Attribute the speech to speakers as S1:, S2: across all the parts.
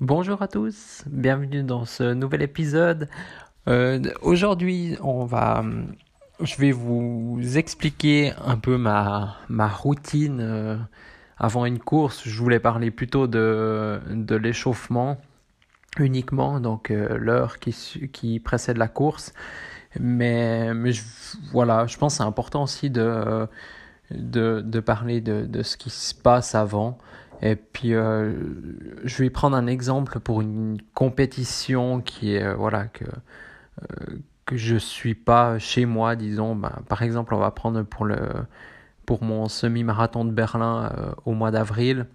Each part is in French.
S1: Bonjour à tous, bienvenue dans ce nouvel épisode. Euh, aujourd'hui, on va, je vais vous expliquer un peu ma, routine euh, avant une course. Je voulais parler plutôt de, l'échauffement uniquement, donc euh, l'heure qui, précède la course. Mais, voilà, je pense c'est important aussi de, parler de ce qui se passe avant. Et puis, euh, je vais prendre un exemple pour une compétition qui est, euh, voilà, que, euh, que je suis pas chez moi, disons. Ben, par exemple, on va prendre pour, le, pour mon semi-marathon de Berlin au mois d'avril.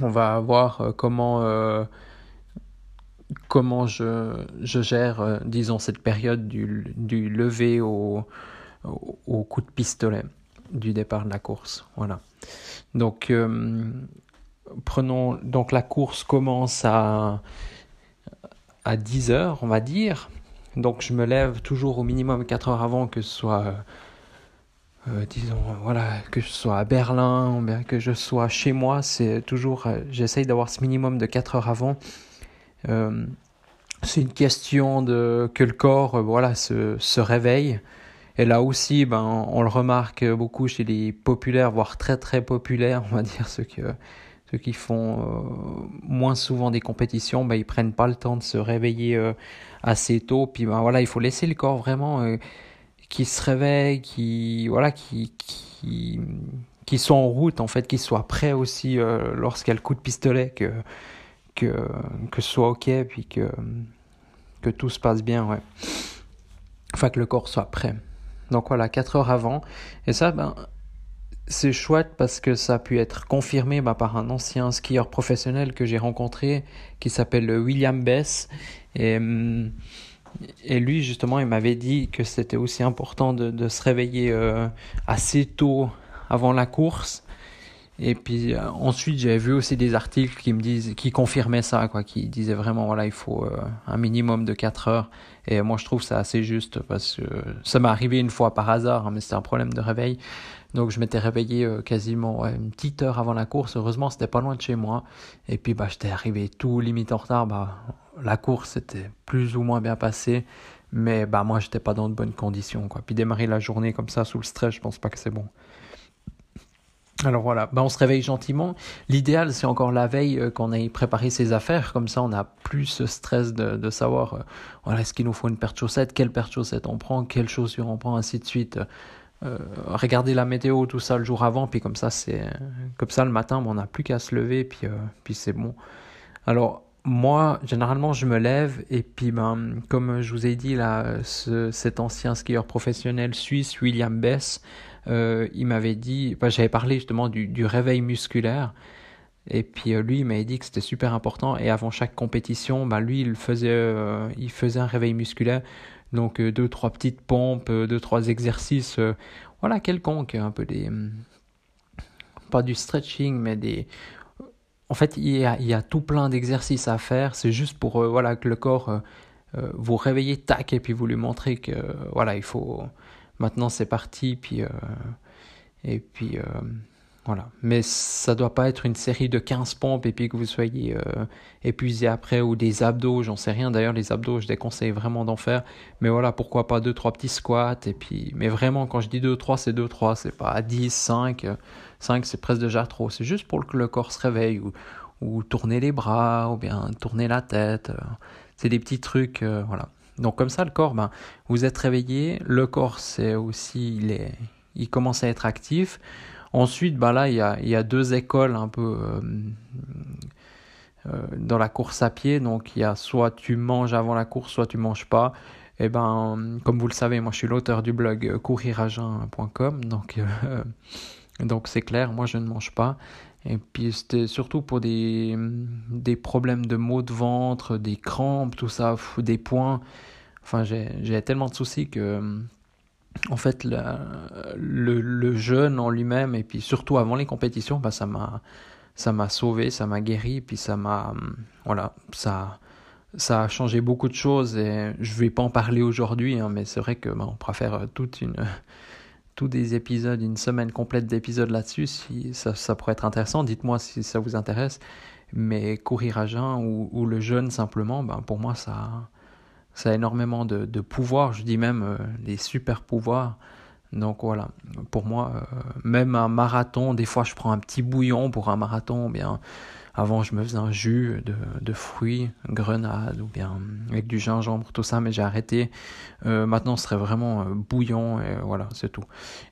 S1: On va voir comment, comment je, je gère, disons, cette période du, du lever au, au, au, coup de pistolet du départ de la course. Voilà. Donc, prenons donc la course commence à à 10 heures, on va dire. Donc je me lève toujours au minimum 4 heures avant que ce soit euh, disons voilà que je sois à Berlin ou bien que je sois chez moi, c'est toujours euh, j'essaye d'avoir ce minimum de 4 heures avant. Euh, c'est une question de que le corps voilà se, se réveille. Et là aussi, ben, on le remarque beaucoup chez les populaires, voire très très populaires, on va dire ceux que ceux qui font euh, moins souvent des compétitions, ben, ils prennent pas le temps de se réveiller euh, assez tôt. Puis ben, voilà, il faut laisser le corps vraiment euh, qui se réveille, qui voilà, qui, qui qui soit en route en fait, qui soit prêt aussi lorsqu'il y a le coup de pistolet, que que que ce soit ok, puis que que tout se passe bien, ouais. Enfin que le corps soit prêt. Donc voilà, 4 heures avant. Et ça, ben c'est chouette parce que ça a pu être confirmé bah, par un ancien skieur professionnel que j'ai rencontré qui s'appelle William Bess. Et, mm, et lui, justement, il m'avait dit que c'était aussi important de, de se réveiller euh, assez tôt avant la course. Et puis euh, ensuite, j'avais vu aussi des articles qui me disent, qui confirmaient ça, quoi, qui disaient vraiment, voilà, il faut euh, un minimum de 4 heures. Et moi, je trouve ça assez juste parce que ça m'est arrivé une fois par hasard, hein, mais c'était un problème de réveil. Donc je m'étais réveillé euh, quasiment une petite heure avant la course. Heureusement, c'était pas loin de chez moi. Et puis bah j'étais arrivé tout limite en retard. Bah la course était plus ou moins bien passée, mais bah moi j'étais pas dans de bonnes conditions quoi. Puis démarrer la journée comme ça sous le stress, je pense pas que c'est bon. Alors voilà, bah on se réveille gentiment. L'idéal, c'est encore la veille euh, qu'on ait préparé ses affaires, comme ça on n'a plus ce stress de, savoir, euh, voilà, est-ce qu'il nous faut une paire de chaussettes, quelle paire de chaussettes on prend, quelle chaussures on prend, ainsi de suite. Euh, regarder la météo, tout ça le jour avant, puis comme ça, c'est comme ça le matin, on n'a plus qu'à se lever, puis, euh, puis c'est bon. Alors, moi, généralement, je me lève, et puis, ben, comme je vous ai dit, là, ce, cet ancien skieur professionnel suisse, William Bess, euh, il m'avait dit, j'avais parlé justement du, du réveil musculaire. Et puis lui, il m'avait dit que c'était super important. Et avant chaque compétition, ben, lui, il faisait, il faisait un réveil musculaire. Donc euh, deux, trois petites pompes, euh, deux, trois exercices, euh, voilà, quelconques, un peu des... Hum, pas du stretching, mais des... En fait, il y a, tout plein d'exercices à faire. C'est juste pour voilà, que le corps vous réveille, tac, et puis vous lui montrez que voilà, il faut... Maintenant, c'est parti, puis... et puis... Voilà. Mais ça doit pas être une série de 15 pompes et puis que vous soyez euh, épuisé après ou des abdos, j'en sais rien. D'ailleurs, les abdos, je déconseille vraiment d'en faire. Mais voilà, pourquoi pas 2 trois petits squats et puis mais vraiment quand je dis 2 3, c'est 2 3, c'est pas 10 5 5 c'est presque déjà trop. C'est juste pour que le corps se réveille ou ou tourner les bras ou bien tourner la tête. C'est des petits trucs euh, voilà. Donc comme ça le corps ben vous êtes réveillé, le corps c'est aussi il est il commence à être actif. Ensuite, bah là, il y a, deux écoles un peu euh, euh, dans la course à pied. Donc, il y a soit tu manges avant la course, soit tu manges pas. Et eh ben, comme vous le savez, moi, je suis l'auteur du blog couriragin.com. Donc, euh, donc c'est clair, moi, je ne mange pas. Et puis c'était surtout pour des, des problèmes de maux de ventre, des crampes, tout ça, des points. Enfin, j'ai tellement de soucis que, en fait, le, le, jeûne en lui-même, et puis surtout avant les compétitions, bah, ça m'a ça m'a sauvé, ça m'a guéri, puis ça m'a, voilà, ça, ça a changé beaucoup de choses et je vais pas en parler aujourd'hui, hein, mais c'est vrai que bah, on pourra faire toute une, tous des épisodes, une semaine complète d'épisodes là-dessus, si ça, ça, pourrait être intéressant. Dites-moi si ça vous intéresse. Mais courir à jeun ou, ou le jeûne simplement, ben pour moi ça, ça a énormément de, pouvoir. Je dis même euh, des super pouvoirs. Donc voilà, pour moi, euh, même un marathon, des fois je prends un petit bouillon pour un marathon, bien avant, je me faisais un jus de, fruits, grenade ou bien avec du gingembre, tout ça, mais j'ai arrêté. Euh, maintenant, ce serait vraiment bouillon et voilà, c'est tout.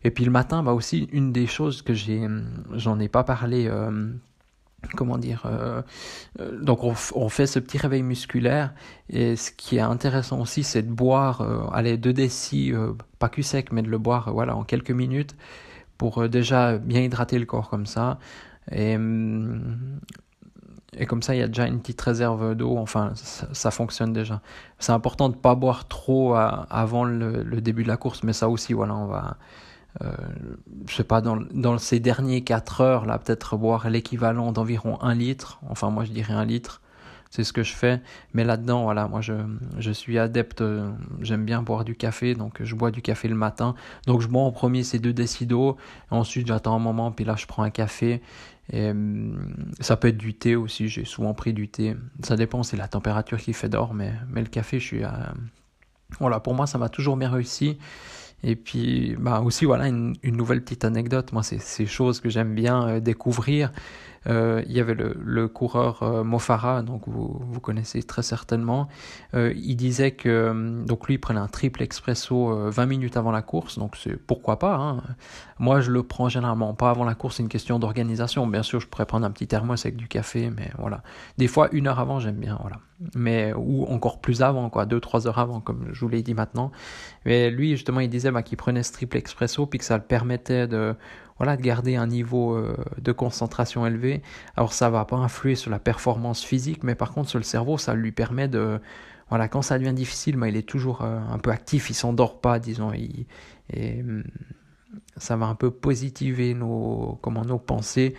S1: Et puis le matin, bah aussi, une des choses que j'ai, j'en ai pas parlé. Euh, comment dire donc on, fait ce petit réveil musculaire et ce qui est intéressant aussi c'est de boire allez deux décis pas cul sec mais de le boire voilà en quelques minutes pour déjà bien hydrater le corps comme ça et hum, et comme ça, il y a déjà une petite réserve d'eau. Enfin, ça, fonctionne déjà. C'est important de ne pas boire trop avant le, début de la course, mais ça aussi, voilà, on va. Euh, je sais pas, dans, dans ces derniers 4 heures, là, peut-être boire l'équivalent d'environ 1 litre. Enfin, moi, je dirais 1 litre. C'est ce que je fais. Mais là-dedans, voilà, moi, je, je suis adepte. J'aime bien boire du café, donc je bois du café le matin. Donc, je bois en premier ces deux décidos. Ensuite, j'attends un moment, puis là, je prends un café. Et, hum, ça peut être du thé aussi, j'ai souvent pris du thé. Ça dépend, c'est la température qui fait d'or, mais, mais le café, je suis à... Voilà, pour moi, ça m'a toujours bien réussi. Et puis, bah aussi, voilà, une, une nouvelle petite anecdote. Moi, c'est ces choses que j'aime bien euh, découvrir. Euh, il y avait le, coureur euh, Mofara, donc vous, vous connaissez très certainement. Euh, il disait que euh, donc lui il prenait un triple expresso 20 minutes avant la course, donc c'est pourquoi pas. Hein. Moi je le prends généralement pas avant la course, c'est une question d'organisation. Bien sûr je pourrais prendre un petit thermos avec du café, mais voilà. Des fois une heure avant j'aime bien, voilà. Mais ou encore plus avant, quoi, deux trois heures avant, comme je vous l'ai dit maintenant. Mais lui justement il disait bah, qu'il prenait ce triple expresso puis que ça le permettait de voilà, de garder un niveau euh, de concentration élevé. Alors ça va pas influer sur la performance physique, mais par contre sur le cerveau, ça lui permet de, voilà, quand ça devient difficile, mais il est toujours euh, un peu actif, il s'endort pas, disons, et hum, ça va un peu positiver nos, comment, nos pensées.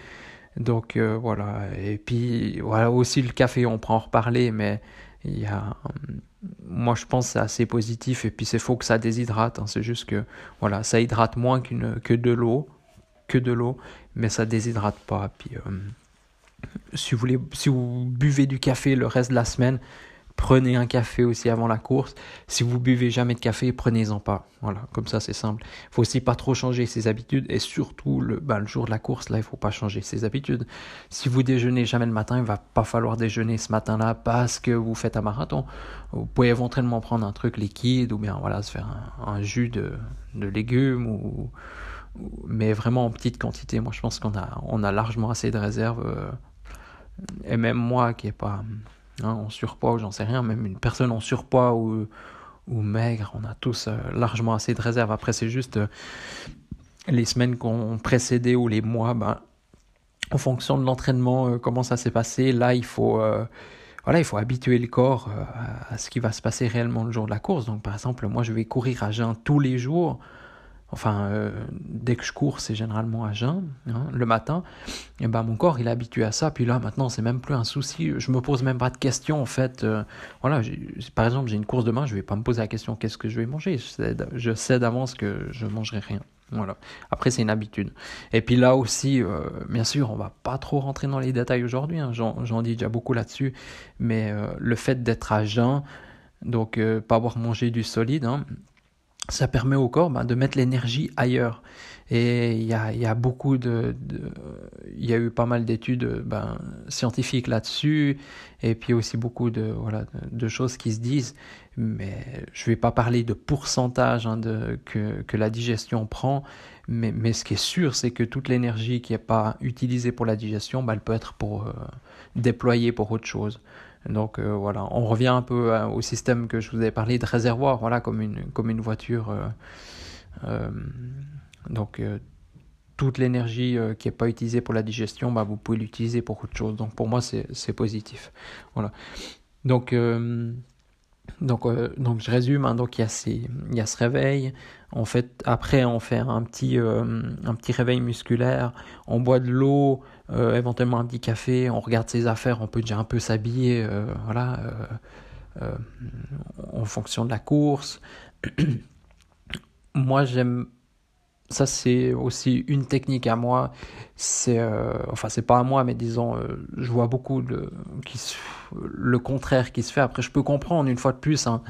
S1: Donc euh, voilà, et puis voilà aussi le café, on prend en reparler, mais il y a, hum, moi je pense c'est assez positif, et puis c'est faux que ça déshydrate, hein. c'est juste que voilà, ça hydrate moins qu'une que de l'eau, que de l'eau, mais ça déshydrate pas. Puis, euh, si, vous voulez, si vous buvez du café le reste de la semaine, prenez un café aussi avant la course. Si vous buvez jamais de café, prenez-en pas. Voilà, comme ça c'est simple. Il faut aussi pas trop changer ses habitudes et surtout le, bah, le jour de la course, là, il faut pas changer ses habitudes. Si vous déjeunez jamais le matin, il va pas falloir déjeuner ce matin-là parce que vous faites un marathon. Vous pouvez éventuellement prendre un truc liquide ou bien voilà se faire un, un jus de, de légumes ou mais vraiment en petite quantité. Moi, je pense qu'on a, on a largement assez de réserves. Euh, et même moi qui est pas hein, en surpoids ou j'en sais rien, même une personne en surpoids ou, ou maigre, on a tous euh, largement assez de réserves. Après, c'est juste euh, les semaines qu'on précédé ou les mois, ben, en fonction de l'entraînement, comment ça s'est passé. Là, il faut voilà, il faut habituer le corps à ce qui va se passer réellement le jour de la course. Donc, par exemple, moi, je vais courir à jeun tous les jours. Enfin, euh, dès que je cours, c'est généralement à jeun, hein, le matin. Et ben mon corps, il est habitué à ça. Puis là, maintenant, c'est même plus un souci. Je me pose même pas de questions, en fait. Euh, voilà, par exemple, j'ai une course demain, je vais pas me poser la question qu'est-ce que je vais manger? Je sais, d'avance que je mangerai rien. Voilà. Après, c'est une habitude. Et puis là aussi, euh, bien sûr, on va pas trop rentrer dans les détails aujourd'hui. Hein, J'en dis déjà beaucoup là-dessus. Mais le fait d'être à jeun, donc pas avoir mangé du solide, hein, ça permet au corps ben, de mettre l'énergie ailleurs. Et il y a, beaucoup de, il y a eu pas mal d'études ben, scientifiques là-dessus, et puis aussi beaucoup de, choses qui se disent, mais je vais pas parler de pourcentage hein, de, que, la digestion prend, mais, ce qui est sûr, c'est que toute l'énergie qui n'est pas utilisée pour la digestion, ben, elle peut être pour, euh, déployée pour autre chose. Donc euh, voilà, on revient un peu euh, au système que je vous avais parlé de réservoir, voilà, comme une, comme une voiture. Euh, donc toute l'énergie qui n'est pas utilisée pour la digestion, bah, vous pouvez l'utiliser pour autre chose. Donc pour moi, c'est positif. Voilà. Donc, donc, donc je résume, hein. donc il y, a ces, il y a ce réveil, en fait, après on fait un petit, un petit réveil musculaire, on boit de l'eau, éventuellement un petit café, on regarde ses affaires, on peut déjà un peu s'habiller, voilà, en fonction de la course. moi j'aime ça c'est aussi une technique à moi c'est euh, enfin c'est pas à moi mais disons euh, je vois beaucoup le qui le contraire qui se fait après je peux comprendre une fois de plus un,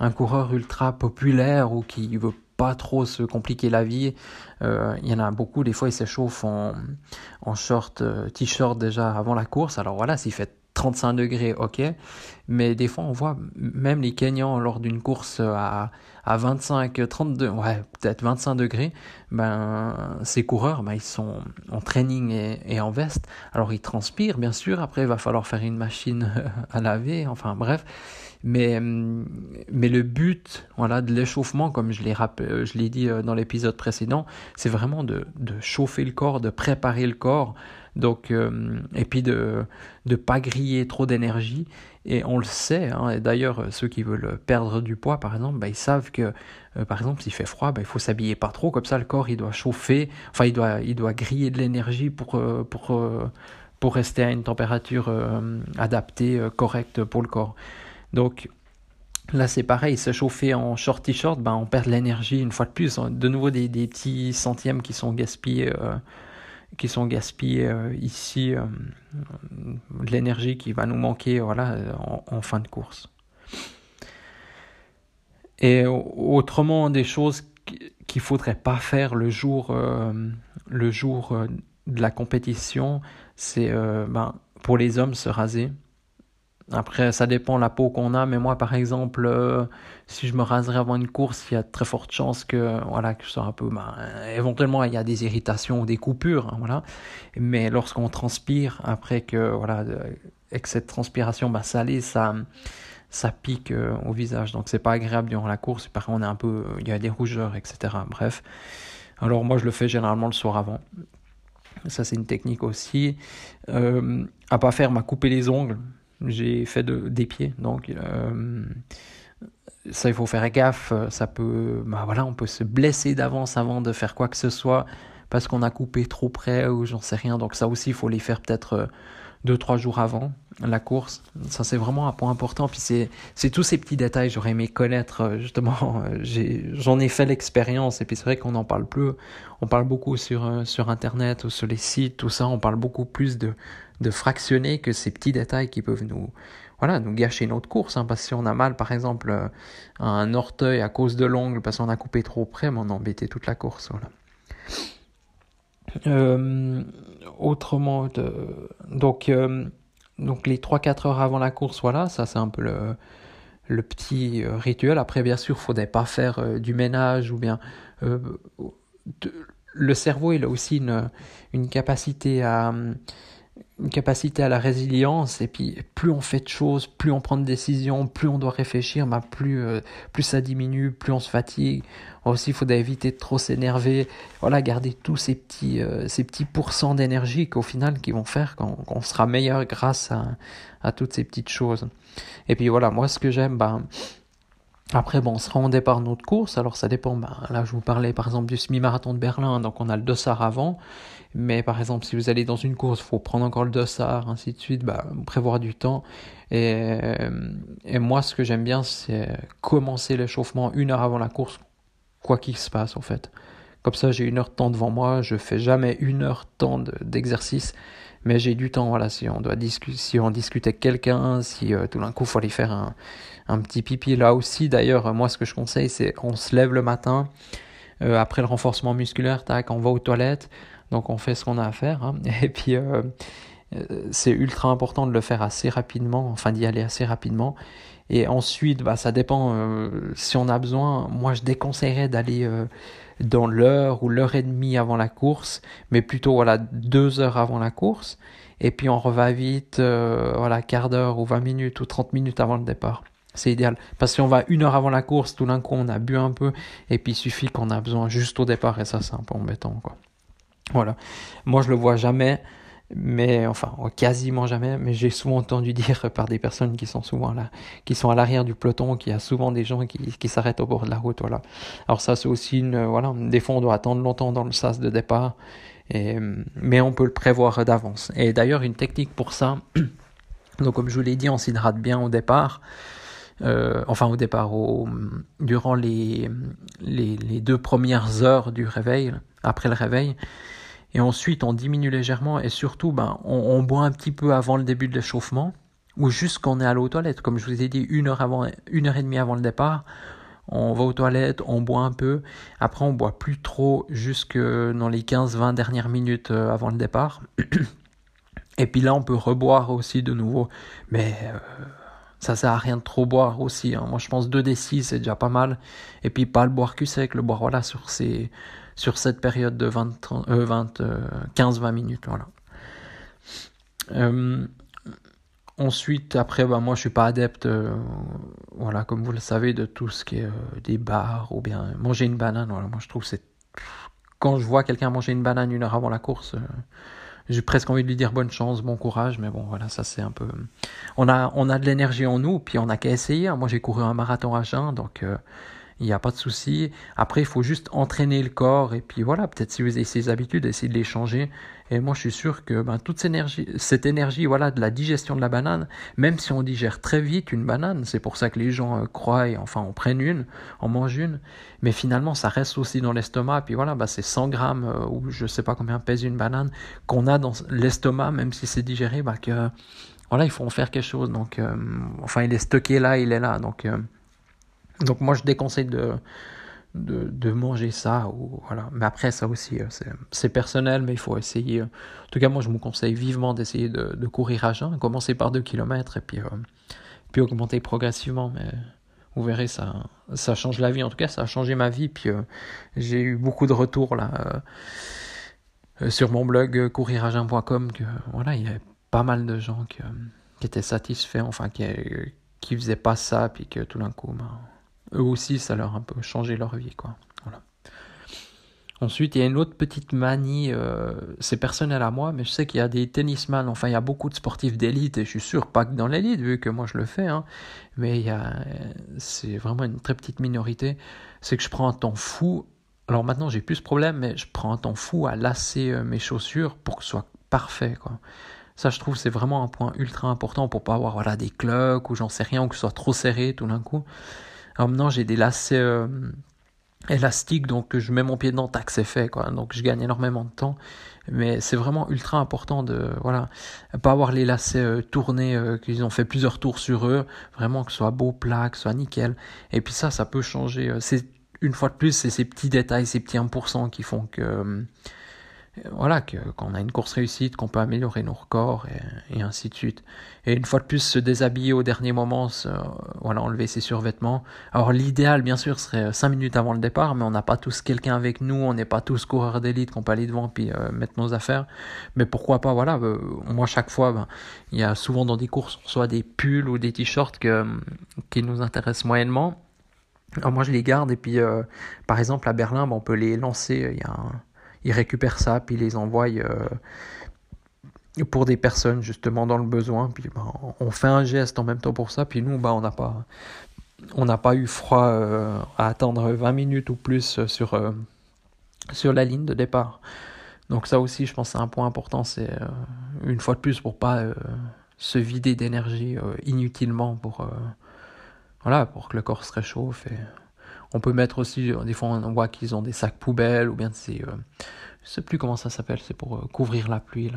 S1: un coureur ultra populaire ou qui veut pas trop se compliquer la vie. Euh, il y en a beaucoup des fois ils s'échauffent en, en short t-shirt déjà avant la course. Alors voilà s'il fait 35 degrés, ok. Mais des fois, on voit même les Kenyans lors d'une course à, à 25, 32, ouais, peut-être 25 degrés, ben, ces coureurs, ben, ils sont en training et, en veste. Alors, ils transpirent, bien sûr. Après, il va falloir faire une machine à laver. Enfin, bref. Mais, mais le but voilà, de l'échauffement, comme je l'ai, dit euh, dans l'épisode précédent, c'est vraiment de, de chauffer le corps, de préparer le corps donc, euh, et puis de ne pas griller trop d'énergie. Et on le sait, hein, et d'ailleurs ceux qui veulent perdre du poids par exemple, bah, ils savent que euh, par exemple s'il fait froid, bah, il faut s'habiller pas trop, comme ça le corps il doit chauffer, enfin il doit, il doit griller de l'énergie pour, euh, pour, pour rester à une température adaptée, correcte pour le corps. Donc Là, c'est pareil, se chauffer en short t-shirt, ben, on perd de l'énergie une fois de plus. De nouveau, des, des petits centièmes qui sont gaspillés qui sont gaspillés euh, ici, euh, l'énergie qui va nous manquer voilà, en, fin de course. Et autrement, des choses qu'il faudrait pas faire le jour, euh, le jour de la compétition, c'est ben, pour les hommes se raser. Après, ça dépend la peau qu'on a, mais moi, par exemple, euh, si je me raserais avant une course, il y a de très fortes chances que, voilà, que je sois un peu, ben, éventuellement, il y a des irritations ou des coupures, hein, voilà. Mais lorsqu'on transpire, après que, voilà, et cette transpiration, ben, salée, ça, ça pique euh, au visage, donc c'est pas agréable durant la course. Par contre, on un peu, il y a des rougeurs, etc. Bref. Alors moi, je le fais généralement le soir avant. Ça, c'est une technique aussi. Euh, à pas faire, m'a couper les ongles j'ai fait de, des pieds, donc euh, ça il faut faire gaffe. Ça peut, bah voilà, on peut se blesser d'avance avant de faire quoi que ce soit parce qu'on a coupé trop près ou j'en sais rien. Donc ça aussi il faut les faire peut-être 2-3 euh, jours avant la course. Ça c'est vraiment un point important. Puis c'est c'est tous ces petits détails. J'aurais aimé connaître euh, justement. J'en ai, fait l'expérience et puis c'est vrai qu'on n'en parle plus. On parle beaucoup sur sur internet ou sur les sites, tout ça. On parle beaucoup plus de de fractionner que ces petits détails qui peuvent nous, voilà, nous gâcher notre course. Hein, parce que si on a mal, par exemple, euh, un orteil à cause de l'ongle, parce qu'on a coupé trop près, mais on a embêté toute la course. Euh, autrement, donc, euh, donc les 3-4 heures avant la course, voilà, ça c'est un peu le, petit rituel. Après, bien sûr, il ne faudrait pas faire du ménage ou bien. le cerveau, il a aussi une capacité à une capacité à la résilience et puis plus on fait de choses, plus on prend de décisions, plus on doit réfléchir, bah plus euh, plus ça diminue, plus on se fatigue. Aussi, il faut éviter de trop s'énerver. Voilà, garder tous ces petits euh, ces petits pourcents d'énergie qu'au final qui vont faire qu'on sera meilleur grâce à, à toutes ces petites choses. Et puis voilà, moi ce que j'aime, bah après, bon, on sera en départ notre course, alors ça dépend. Bah, là, je vous parlais par exemple du semi-marathon de Berlin, donc on a le dossard avant. Mais par exemple, si vous allez dans une course, il faut prendre encore le dossard, ainsi de suite, bah, prévoir du temps. Et, et moi, ce que j'aime bien, c'est commencer l'échauffement une heure avant la course, quoi qu'il se passe en fait. Comme ça, j'ai une heure de temps devant moi, je fais jamais une heure de temps d'exercice mais j'ai du temps voilà si on doit discuter si on discute avec quelqu'un si euh, tout d'un coup il faut aller faire un, petit pipi. Là aussi d'ailleurs moi ce que je conseille c'est on se lève le matin euh, après le renforcement musculaire tac on va aux toilettes. Donc on fait ce qu'on a à faire hein. et puis euh, c'est ultra important de le faire assez rapidement enfin d'y aller assez rapidement. Et ensuite bah ça dépend si on a besoin moi je déconseillerais d'aller dans l'heure ou l'heure et demie avant la course, mais plutôt voilà deux heures avant la course. Et puis on reva vite, euh, voilà, quart d'heure ou 20 minutes ou 30 minutes avant le départ. C'est idéal. Parce qu'on va une heure avant la course, tout d'un coup on a bu un peu, et puis il suffit qu'on a besoin juste au départ, et ça c'est un peu embêtant. quoi. Voilà. Moi, je le vois jamais, mais enfin, quasiment jamais, mais j'ai souvent entendu dire par des personnes qui sont souvent là, qui sont à l'arrière du peloton, qu'il y a souvent des gens qui, qui s'arrêtent au bord de la route, voilà. Alors ça, c'est aussi une, voilà, des fois, on doit attendre longtemps dans le sas de départ, mais on peut le prévoir d'avance. Et d'ailleurs, une technique pour ça, donc comme je vous l'ai dit, on s'hydrate bien au départ, euh, enfin au départ, au, durant les, les, deux premières heures du réveil, après le réveil. Et ensuite, on diminue légèrement et surtout, ben, on, boit un petit peu avant le début de l'échauffement ou juste quand on est allé aux toilettes. Comme je vous ai dit, une heure, avant, une heure et demie avant le départ, on va aux toilettes, on boit un peu. Après, on boit plus trop jusque dans les 15-20 dernières minutes euh, avant le départ. Et puis là, on peut reboire aussi de nouveau. Mais euh, ça sert à rien de trop boire aussi. Hein. Moi, je pense 2 D6, c'est déjà pas mal. Et puis, pas le boire cul sec, le boire voilà, sur, ces, sur cette période de 20, 20 15-20 minutes. Voilà. Euh, ensuite, après, bah, moi, je suis pas adepte, euh, voilà, comme vous le savez, de tout ce qui est euh, des bars ou bien manger une banane. Voilà, moi, je trouve c'est quand je vois quelqu'un manger une banane une heure avant la course, euh, j'ai presque envie de lui dire bonne chance, bon courage, mais bon, voilà, ça c'est un peu. On a, on a de l'énergie en nous, puis on a qu'à essayer. Moi, j'ai couru un marathon à jeun, donc euh, il n'y a pas de souci. Après, il faut juste entraîner le corps, et puis voilà, peut-être si vous avez ces habitudes, essayez de les changer. Et moi, je suis sûr que ben, toute cette énergie, cette énergie voilà, de la digestion de la banane, même si on digère très vite une banane, c'est pour ça que les gens euh, croient, enfin, on prenne une, on mange une, mais finalement, ça reste aussi dans l'estomac. Puis voilà, ben, c'est 100 grammes, euh, ou je sais pas combien pèse une banane, qu'on a dans l'estomac, même si c'est digéré, ben, que voilà, il faut en faire quelque chose. Donc, euh, enfin, il est stocké là, il est là. Donc, euh, donc moi, je déconseille de, de, manger ça. Ou, voilà. Mais après, ça aussi, euh, c'est personnel, mais il faut essayer. En tout cas, moi, je vous conseille vivement d'essayer de, courir à jeun. Commencer par 2 km et puis, euh, puis augmenter progressivement. Mais vous verrez, ça, ça change la vie. En tout cas, ça a changé ma vie. Puis euh, j'ai eu beaucoup de retours là. sur mon blog couriragin.com voilà il y avait pas mal de gens qui, qui étaient satisfaits enfin qui qui faisaient pas ça puis que tout d'un coup ben, eux aussi, ça leur a un peu changé leur vie, quoi. Voilà. Ensuite, il y a une autre petite manie, euh, c'est personnel à moi, mais je sais qu'il y a des tennisman, enfin il y a beaucoup de sportifs d'élite, et je suis sûr, pas que dans l'élite, vu que moi je le fais, hein, mais il y a, c'est vraiment une très petite minorité, c'est que je prends un temps fou, alors maintenant j'ai plus ce problème, mais je prends un temps fou à lasser euh, mes chaussures pour que ce soit parfait, quoi. Ça, je trouve, c'est vraiment un point ultra important pour pas avoir voilà, des cloques ou j'en sais rien, ou que ce soit trop serré tout d'un coup. Maintenant, j'ai des lacets euh, élastiques, donc je mets mon pied dedans, tac, c'est fait, quoi. Donc je gagne énormément de temps. Mais c'est vraiment ultra important de, voilà, pas avoir les lacets euh, tournés, euh, qu'ils ont fait plusieurs tours sur eux. Vraiment que ce soit beau, plat, que ce soit nickel. Et puis ça, ça peut changer. C'est, une fois de plus, c'est ces petits détails, ces petits 1% qui font que, voilà, que, qu'on a une course réussite, qu'on peut améliorer nos records et, ainsi de suite. Et une fois de plus, se déshabiller au dernier moment, se, voilà, enlever ses survêtements. Alors l'idéal, bien sûr, serait 5 minutes avant le départ, mais on n'a pas tous quelqu'un avec nous, on n'est pas tous coureurs d'élite qu'on peut aller devant puis euh, mettre nos affaires. Mais pourquoi pas, voilà, euh, moi chaque fois, ben, il y a souvent dans des courses, soit des pulls ou des t-shirts qui nous intéressent moyennement. Alors moi je les garde et puis euh, par exemple à Berlin, ben, on peut les lancer, il y a un ils récupèrent ça, puis ils les envoient euh, pour des personnes justement dans le besoin. Puis bah, on fait un geste en même temps pour ça, puis nous, bah, on n'a pas, pas eu froid euh, à attendre 20 minutes ou plus sur, euh, sur la ligne de départ. Donc ça aussi, je pense, c'est un point important. C'est une fois de plus pour pas se vider d'énergie inutilement pour voilà pour que le corps se réchauffe on peut mettre aussi, euh, des fois on voit qu'ils ont des sacs poubelles ou bien c'est, euh, je sais plus comment ça s'appelle, c'est pour euh, couvrir la pluie.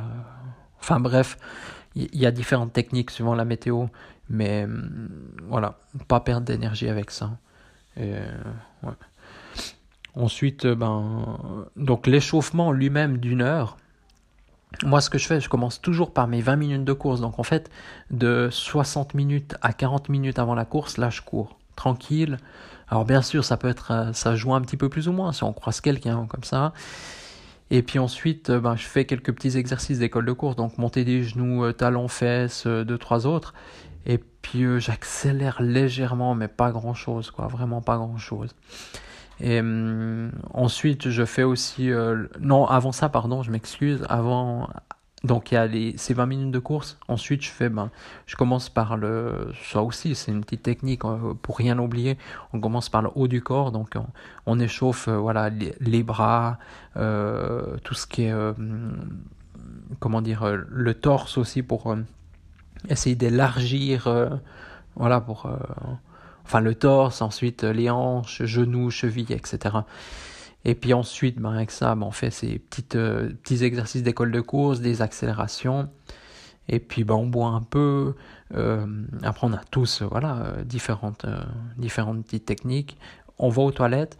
S1: Enfin bref, il y, a différentes techniques suivant la météo, mais hum, voilà, pas perdre d'énergie avec ça. Ensuite, ben, donc l'échauffement lui-même d'une heure. Moi, ce que je fais, je commence toujours par mes 20 minutes de course. Donc, en fait, de 60 minutes à 40 minutes avant la course, là, je cours tranquille. Alors bien sûr, ça peut être, euh, ça joue un petit peu plus ou moins si on croise quelqu'un comme ça. Et puis ensuite, euh, ben, je fais quelques petits exercices d'école de course, donc monter des genoux, euh, talons, fesses, deux, trois autres. Et puis j'accélère légèrement, mais pas grand chose, quoi, vraiment pas grand chose. Et hum, ensuite, je fais aussi. Non, avant ça, pardon, je m'excuse. Avant. Donc, il y a les, ces 20 minutes de course. Ensuite, je fais. Ben, je commence par le. Ça aussi, c'est une petite technique euh, pour rien oublier. On commence par le haut du corps. Donc, on, échauffe euh, voilà, les, bras, tout ce qui est. comment dire Le torse aussi pour essayer d'élargir. voilà, pour enfin le torse, ensuite les hanches, genoux, chevilles, etc. Et puis ensuite, ben, avec ça, ben, on fait ces petites, euh, petits exercices d'école de course, des accélérations. Et puis ben, on boit un peu. Euh, après, on a tous voilà, euh, différentes, différentes petites techniques. On va aux toilettes.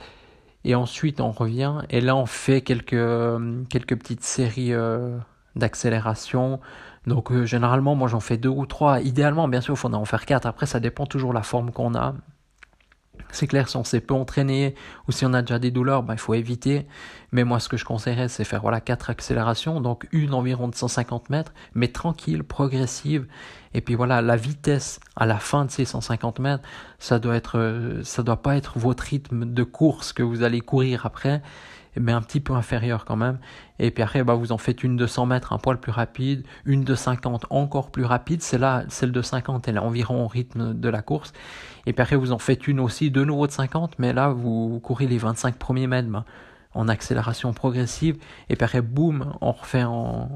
S1: Et ensuite, on revient. Et là, on fait quelques, quelques petites séries d'accélération donc euh, généralement, moi j'en fais deux ou trois. Idéalement, bien sûr, il faudrait en faire quatre. Après, ça dépend toujours de la forme qu'on a. C'est clair, si on s'est peu entraîné ou si on a déjà des douleurs, ben, il faut éviter. Mais moi, ce que je conseillerais, c'est faire voilà quatre accélérations, donc une environ de 150 mètres, mais tranquille, progressive. Et puis voilà, la vitesse à la fin de ces 150 mètres, ça doit être, euh, ça doit pas être votre rythme de course que vous allez courir après mais un petit peu inférieur quand même. Et puis après, bah, vous en faites une de 100 mètres, un poil plus rapide, une de 50 encore plus rapide. C'est là, celle de 50, elle est environ au rythme de la course. Et puis après, vous en faites une aussi de nouveau de 50, mais là, vous courez les 25 premiers mètres bah, en accélération progressive. Et puis après, boum, on refait en,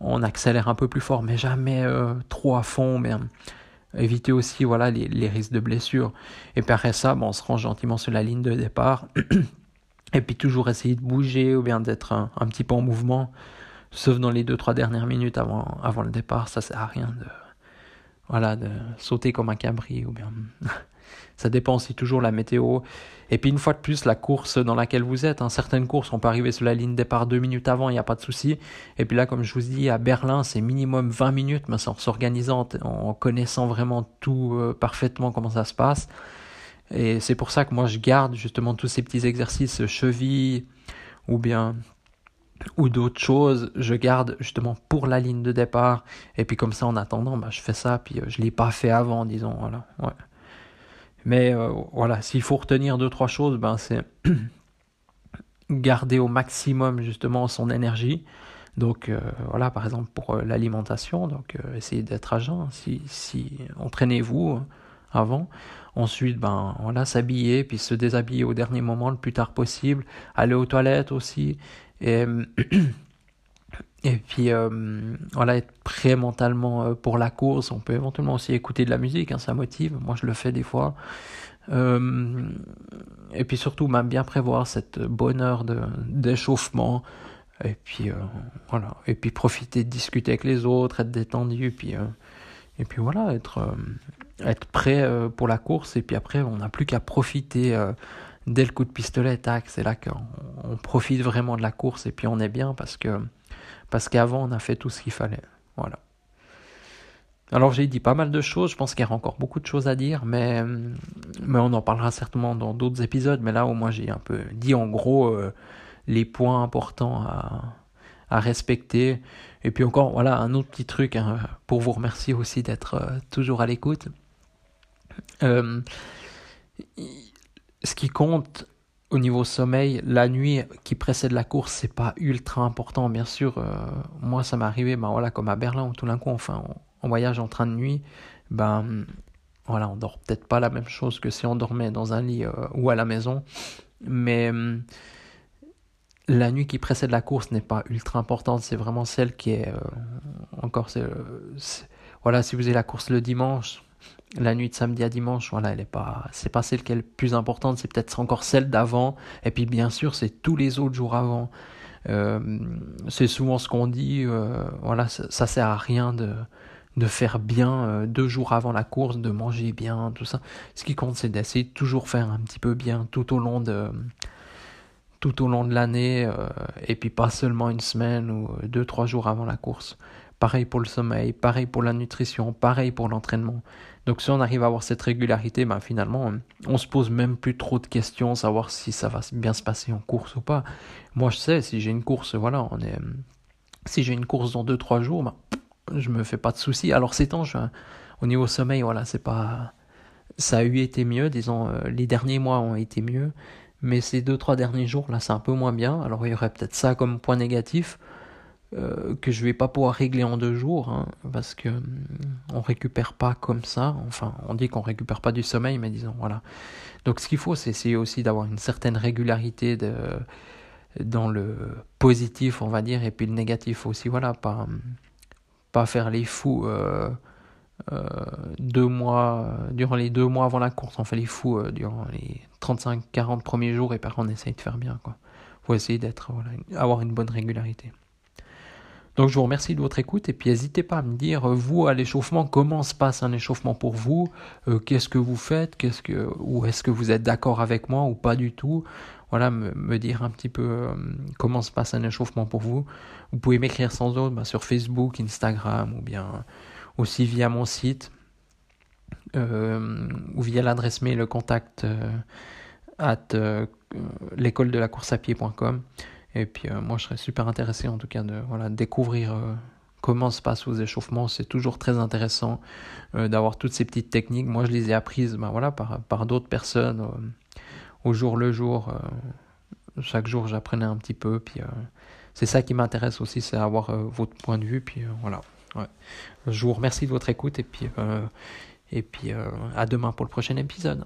S1: on, accélère un peu plus fort, mais jamais euh, trop à fond. Mais, éviter aussi voilà les, risques de blessure. Et puis après ça, bon, on se rend gentiment sur la ligne de départ. Et puis toujours essayer de bouger ou bien d'être un, petit peu en mouvement, sauf dans les 2-3 dernières minutes avant, le départ, ça sert à rien de, voilà, de sauter comme un cabri ou bien. ça dépend aussi toujours la météo. Et puis une fois de plus, la course dans laquelle vous êtes. Hein, certaines courses, on peut arriver sur la ligne départ deux minutes avant, il n'y a pas de souci. Et puis là, comme je vous dis, à Berlin, c'est minimum 20 minutes, mais en s'organisant, en connaissant vraiment tout euh, parfaitement comment ça se passe. Et c'est pour ça que moi je garde justement tous ces petits exercices cheville ou bien ou d'autres choses, je garde justement pour la ligne de départ. Et puis comme ça, en attendant, bah, je fais ça, puis euh, je ne l'ai pas fait avant, disons. Voilà. Ouais. Mais euh, voilà, s'il faut retenir deux, trois choses, ben, c'est garder au maximum justement son énergie. Donc euh, voilà, par exemple pour l'alimentation, donc essayez d'être à. Si, si entraînez-vous avant. Ensuite, ben voilà, s'habiller, puis se déshabiller au dernier moment le plus tard possible. Aller aux toilettes aussi. Et, et puis euh, voilà, être prêt mentalement euh, pour la course. On peut éventuellement aussi écouter de la musique, hein, ça motive. Moi, je le fais des fois. Euh, et puis surtout, ben, bien prévoir cette bonne heure d'échauffement. Et puis voilà, et puis profiter de discuter avec les autres, être détendu, puis et puis voilà, être être prêt euh, pour la course et puis après on n'a plus qu'à profiter euh, dès le coup de pistolet tac c'est là qu'on profite vraiment de la course et puis on est bien parce que parce qu'avant on a fait tout ce qu'il fallait. Voilà. Alors j'ai dit pas mal de choses. Je pense qu'il y a encore beaucoup de choses à dire mais mais on en parlera certainement dans d'autres épisodes. Mais là au moins j'ai un peu dit en gros euh, les points importants à respecter. Et puis encore voilà un autre petit truc hein, pour vous remercier aussi d'être toujours à l'écoute euh, ce qui compte au niveau sommeil, la nuit qui précède la course, c'est pas ultra important, bien sûr. Euh, moi, ça m'est arrivé, ben voilà, comme à Berlin, où tout d'un coup, enfin, on, voyage en train de nuit, ben voilà, on dort peut-être pas la même chose que si on dormait dans un lit euh, ou à la maison, mais la nuit qui précède la course n'est pas ultra importante, c'est vraiment celle qui est encore, voilà, si vous avez la course le dimanche, la nuit de samedi à dimanche, voilà, elle est pas, c'est pas celle qui est la plus importante, c'est peut-être encore celle d'avant, et puis bien sûr, c'est tous les autres jours avant. Euh, c'est souvent ce qu'on dit, euh, voilà, ça, ça, sert à rien de, de faire bien euh, deux jours avant la course, de manger bien, tout ça. Ce qui compte, c'est d'essayer de toujours faire un petit peu bien tout au long de, tout au long de l'année, et puis pas seulement une semaine ou deux, trois jours avant la course. Pareil pour le sommeil, pareil pour la nutrition, pareil pour l'entraînement. Donc si on arrive à avoir cette régularité, ben finalement, on se pose même plus trop de questions, savoir si ça va bien se passer en course ou pas. Moi, je sais, si j'ai une course, voilà, on est, si j'ai une course dans 2-3 jours, ben, je me fais pas de soucis. Alors ces temps, au niveau sommeil, voilà, c'est pas, ça a eu été mieux, disons, les derniers mois ont été mieux, mais ces deux trois derniers jours là c'est un peu moins bien. Alors il y aurait peut-être ça comme point négatif euh, que je vais pas pouvoir régler en deux jours hein, parce que hum, on récupère pas comme ça. Enfin on dit qu'on récupère pas du sommeil, mais disons voilà. Donc ce qu'il faut c'est essayer aussi d'avoir une certaine régularité de dans le positif on va dire et puis le négatif aussi voilà pas hum, pas faire les fous. Euh, euh, deux mois, durant les deux mois avant la course, on fait les fous euh, durant les 35-40 premiers jours et par contre on essaye de faire bien. Quoi. faut essayer d'être, voilà, avoir une bonne régularité. Donc je vous remercie de votre écoute et puis n'hésitez pas à me dire, euh, vous à l'échauffement, comment se passe un échauffement pour vous Qu'est-ce que vous faites Qu'est-ce que, Ou est-ce que vous êtes d'accord avec moi ou pas du tout Voilà, me, dire un petit peu comment se passe un échauffement pour vous. Vous pouvez m'écrire sans autre bah, sur Facebook, Instagram ou bien aussi via mon site euh, ou via l'adresse mail contact euh, at euh, l'école de la course à pied.com et puis moi je serais super intéressé en tout cas de voilà découvrir comment se passent vos échauffements c'est toujours très intéressant d'avoir toutes ces petites techniques moi je les ai apprises ben, voilà par, par d'autres personnes au jour le jour chaque jour j'apprenais un petit peu puis c'est ça qui m'intéresse aussi c'est avoir votre point de vue puis voilà Ouais. Je vous remercie de votre écoute et puis, euh, et puis euh, à demain pour le prochain épisode.